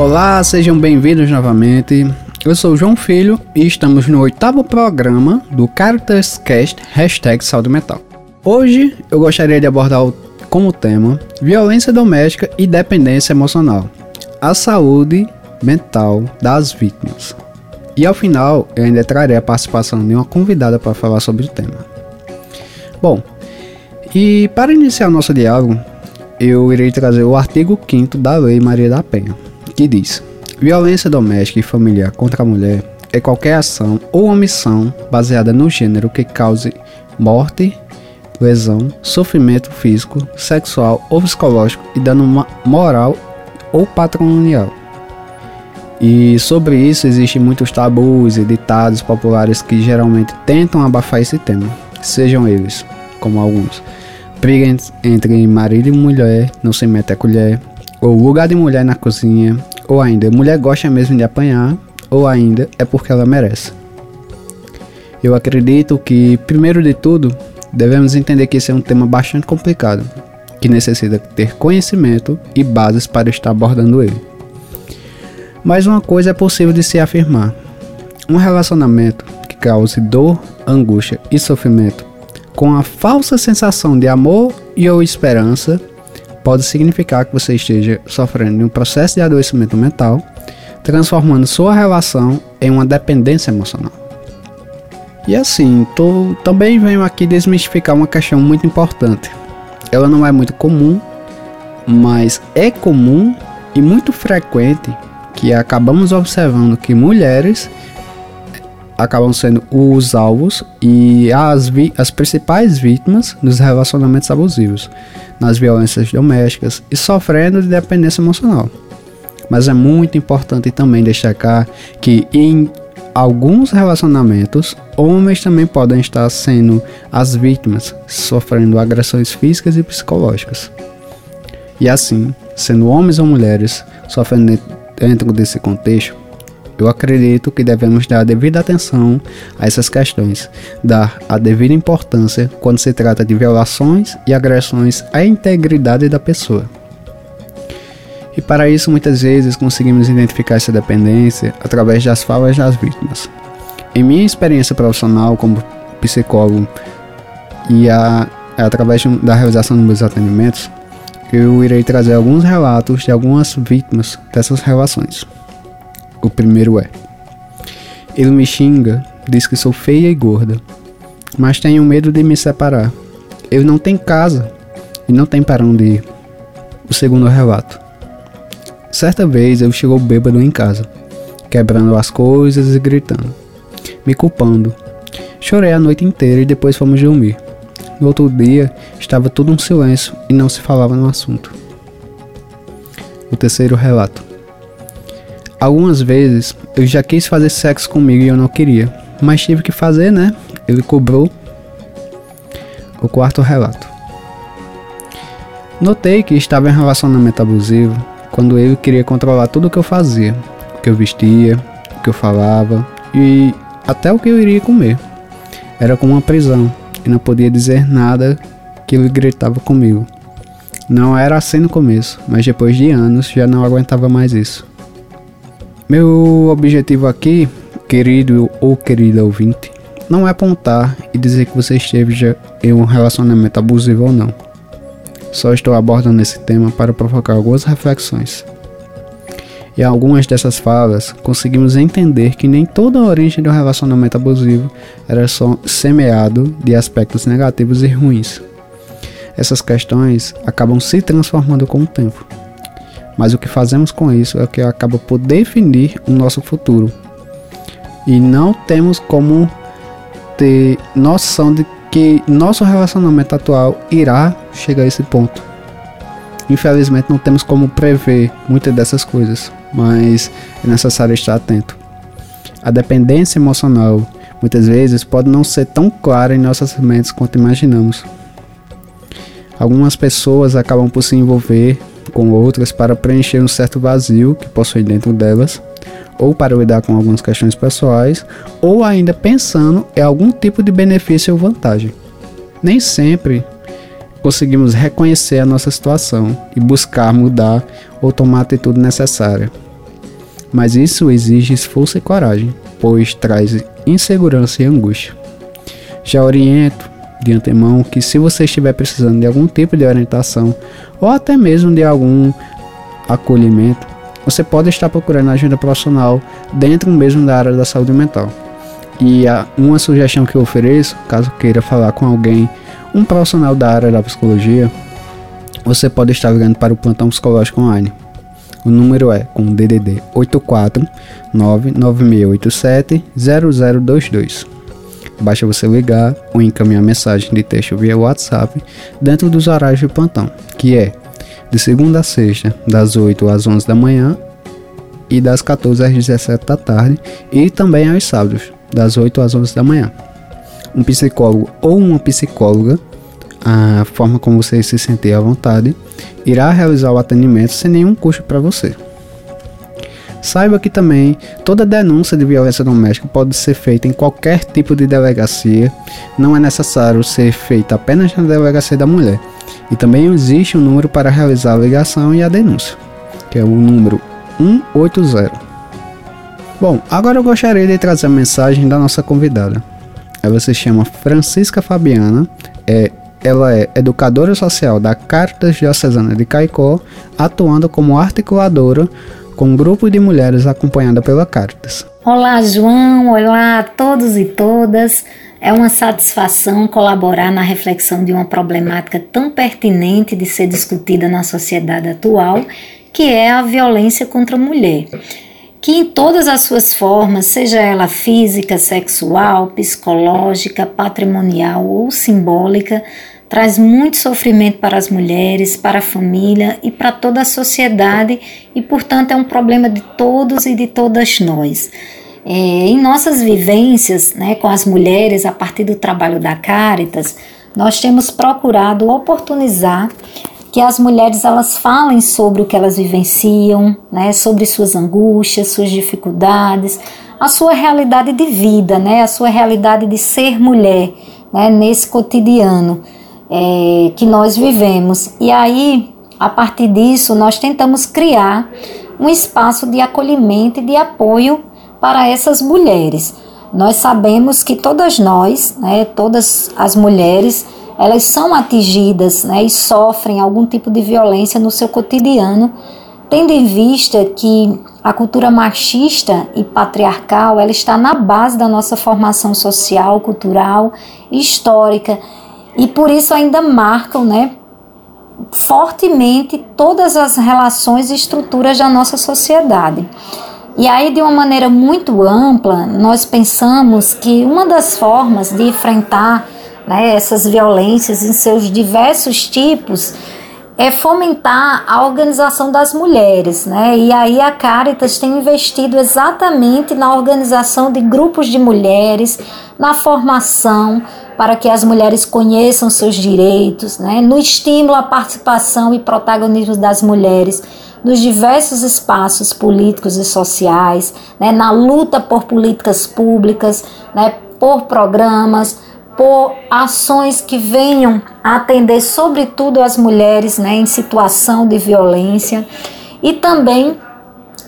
Olá, sejam bem-vindos novamente. Eu sou o João Filho e estamos no oitavo programa do Caritas Cast Hashtag Saúde Mental. Hoje eu gostaria de abordar como tema violência doméstica e dependência emocional, a saúde mental das vítimas. E ao final eu ainda trarei a participação de uma convidada para falar sobre o tema. Bom, e para iniciar o nosso diálogo, eu irei trazer o artigo 5 da Lei Maria da Penha, que diz: Violência doméstica e familiar contra a mulher é qualquer ação ou omissão baseada no gênero que cause morte, lesão, sofrimento físico, sexual ou psicológico e dano moral ou patrimonial. E sobre isso existem muitos tabus e ditados populares que geralmente tentam abafar esse tema, sejam eles, como alguns, briga entre marido e mulher, não se mete a colher, ou lugar de mulher na cozinha, ou ainda, mulher gosta mesmo de apanhar, ou ainda é porque ela merece. Eu acredito que, primeiro de tudo, devemos entender que esse é um tema bastante complicado, que necessita ter conhecimento e bases para estar abordando ele. Mas uma coisa é possível de se afirmar: um relacionamento que cause dor, angústia e sofrimento com a falsa sensação de amor e ou esperança pode significar que você esteja sofrendo de um processo de adoecimento mental, transformando sua relação em uma dependência emocional. E assim, tô, também venho aqui desmistificar uma questão muito importante. Ela não é muito comum, mas é comum e muito frequente que acabamos observando que mulheres acabam sendo os alvos e as, as principais vítimas dos relacionamentos abusivos, nas violências domésticas e sofrendo de dependência emocional. Mas é muito importante também destacar que em alguns relacionamentos, homens também podem estar sendo as vítimas, sofrendo agressões físicas e psicológicas. E assim, sendo homens ou mulheres sofrendo dentro desse contexto, eu acredito que devemos dar a devida atenção a essas questões, dar a devida importância quando se trata de violações e agressões à integridade da pessoa. E para isso, muitas vezes conseguimos identificar essa dependência através das falas das vítimas. Em minha experiência profissional como psicólogo e a, através da realização dos meus atendimentos, eu irei trazer alguns relatos de algumas vítimas dessas relações. O primeiro é: Ele me xinga, diz que sou feia e gorda, mas tenho medo de me separar. Ele não tem casa e não tem para onde ir. O segundo relato: Certa vez ele chegou bêbado em casa, quebrando as coisas e gritando, me culpando. Chorei a noite inteira e depois fomos dormir. No outro dia, estava tudo um silêncio e não se falava no assunto. O terceiro relato. Algumas vezes eu já quis fazer sexo comigo e eu não queria, mas tive que fazer, né? Ele cobrou. O quarto relato. Notei que estava em relacionamento abusivo quando ele queria controlar tudo o que eu fazia, o que eu vestia, o que eu falava e até o que eu iria comer. Era como uma prisão e não podia dizer nada que ele gritava comigo. Não era assim no começo, mas depois de anos já não aguentava mais isso. Meu objetivo aqui, querido ou querida ouvinte, não é apontar e dizer que você esteve em um relacionamento abusivo ou não. Só estou abordando esse tema para provocar algumas reflexões. E algumas dessas falas conseguimos entender que nem toda a origem do relacionamento abusivo era só semeado de aspectos negativos e ruins. Essas questões acabam se transformando com o tempo mas o que fazemos com isso é o que acaba por definir o nosso futuro. E não temos como ter noção de que nosso relacionamento atual irá chegar a esse ponto. Infelizmente não temos como prever muitas dessas coisas, mas é necessário estar atento. A dependência emocional muitas vezes pode não ser tão clara em nossas mentes quanto imaginamos. Algumas pessoas acabam por se envolver com outras para preencher um certo vazio que possuem dentro delas, ou para lidar com algumas questões pessoais, ou ainda pensando em algum tipo de benefício ou vantagem. Nem sempre conseguimos reconhecer a nossa situação e buscar mudar ou tomar a atitude necessária. mas isso exige esforço e coragem, pois traz insegurança e angústia. Já oriento de antemão que se você estiver precisando de algum tipo de orientação ou até mesmo de algum acolhimento, você pode estar procurando ajuda profissional dentro mesmo da área da saúde mental. E uma sugestão que eu ofereço, caso queira falar com alguém, um profissional da área da psicologia, você pode estar ligando para o plantão psicológico online. O número é com DDD 84 99687 0022. Basta você ligar ou encaminhar mensagem de texto via WhatsApp dentro dos horários de plantão, que é de segunda a sexta, das 8 às 11 da manhã e das 14 às 17 da tarde, e também aos sábados, das 8 às 11 da manhã. Um psicólogo ou uma psicóloga, a forma como você se sentir à vontade, irá realizar o atendimento sem nenhum custo para você. Saiba que também toda denúncia de violência doméstica pode ser feita em qualquer tipo de delegacia, não é necessário ser feita apenas na delegacia da mulher. E também existe um número para realizar a ligação e a denúncia, que é o número 180. Bom, agora eu gostaria de trazer a mensagem da nossa convidada. Ela se chama Francisca Fabiana, é, ela é educadora social da Caritas Diocesana de Caicó, atuando como articuladora com um grupo de mulheres acompanhada pela Caritas. Olá, João. Olá a todos e todas. É uma satisfação colaborar na reflexão de uma problemática tão pertinente de ser discutida na sociedade atual, que é a violência contra a mulher. Que em todas as suas formas, seja ela física, sexual, psicológica, patrimonial ou simbólica, traz muito sofrimento para as mulheres, para a família e para toda a sociedade e, portanto, é um problema de todos e de todas nós. É, em nossas vivências né, com as mulheres, a partir do trabalho da Caritas, nós temos procurado oportunizar que as mulheres elas falem sobre o que elas vivenciam, né, sobre suas angústias, suas dificuldades, a sua realidade de vida, né, a sua realidade de ser mulher né, nesse cotidiano é, que nós vivemos. E aí, a partir disso, nós tentamos criar um espaço de acolhimento e de apoio para essas mulheres. Nós sabemos que todas nós, né, todas as mulheres, elas são atingidas né, e sofrem algum tipo de violência no seu cotidiano, tendo em vista que a cultura machista e patriarcal ela está na base da nossa formação social, cultural histórica e por isso ainda marcam, né, fortemente todas as relações e estruturas da nossa sociedade. E aí, de uma maneira muito ampla, nós pensamos que uma das formas de enfrentar né, essas violências em seus diversos tipos é fomentar a organização das mulheres, né? E aí a Caritas tem investido exatamente na organização de grupos de mulheres, na formação para que as mulheres conheçam seus direitos, né? No estímulo à participação e protagonismo das mulheres nos diversos espaços políticos e sociais, né? Na luta por políticas públicas, né? Por programas por ações que venham a atender sobretudo as mulheres né, em situação de violência e também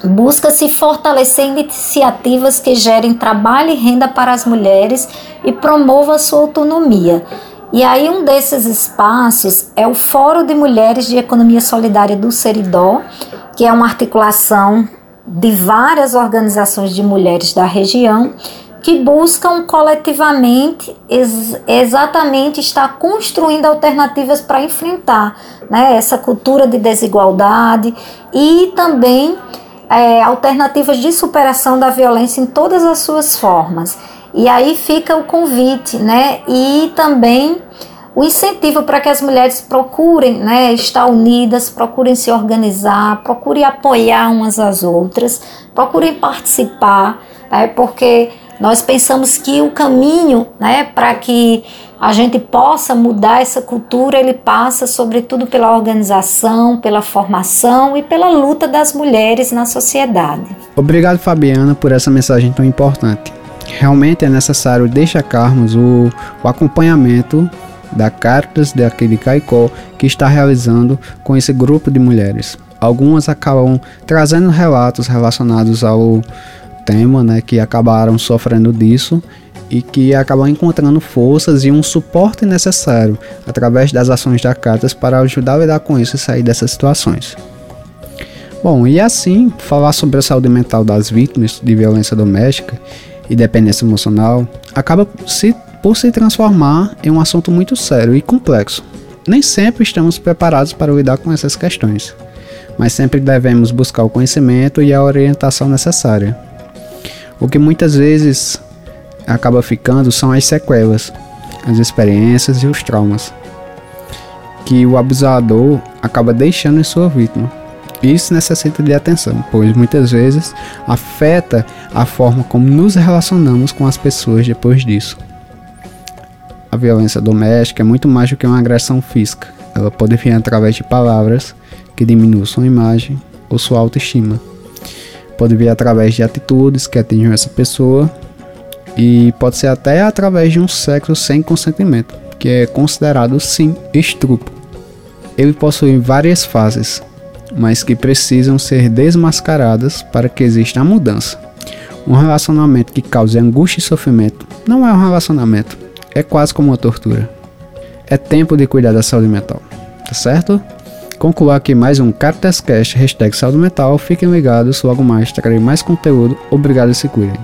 busca se fortalecer iniciativas que gerem trabalho e renda para as mulheres e promovam a sua autonomia. E aí um desses espaços é o Fórum de Mulheres de Economia Solidária do Seridó, que é uma articulação de várias organizações de mulheres da região que buscam coletivamente ex exatamente estar construindo alternativas para enfrentar né, essa cultura de desigualdade e também é, alternativas de superação da violência em todas as suas formas. E aí fica o convite, né? E também o incentivo para que as mulheres procurem né, estar unidas, procurem se organizar, procurem apoiar umas às outras, procurem participar, né, porque nós pensamos que o caminho né, para que a gente possa mudar essa cultura, ele passa sobretudo pela organização, pela formação e pela luta das mulheres na sociedade. Obrigado, Fabiana, por essa mensagem tão importante. Realmente é necessário destacarmos o, o acompanhamento da Cartas de Aquele Caicó que está realizando com esse grupo de mulheres. algumas acabam trazendo relatos relacionados ao tema, né, que acabaram sofrendo disso e que acabam encontrando forças e um suporte necessário através das ações da Catas para ajudar a lidar com isso e sair dessas situações. Bom, e assim, falar sobre a saúde mental das vítimas de violência doméstica e dependência emocional acaba se, por se transformar em um assunto muito sério e complexo. Nem sempre estamos preparados para lidar com essas questões, mas sempre devemos buscar o conhecimento e a orientação necessária. O que muitas vezes acaba ficando são as sequelas, as experiências e os traumas que o abusador acaba deixando em sua vítima. Isso necessita de atenção, pois muitas vezes afeta a forma como nos relacionamos com as pessoas depois disso. A violência doméstica é muito mais do que uma agressão física. Ela pode vir através de palavras que diminuam sua imagem ou sua autoestima. Pode vir através de atitudes que atingem essa pessoa e pode ser até através de um sexo sem consentimento, que é considerado sim estupro. Ele possui várias fases, mas que precisam ser desmascaradas para que exista a mudança. Um relacionamento que cause angústia e sofrimento não é um relacionamento, é quase como uma tortura. É tempo de cuidar da saúde mental, tá certo? Concluo aqui mais um Cartascast hashtag saúde mental. Fiquem ligados, logo mais trarei mais conteúdo. Obrigado e se cuidem.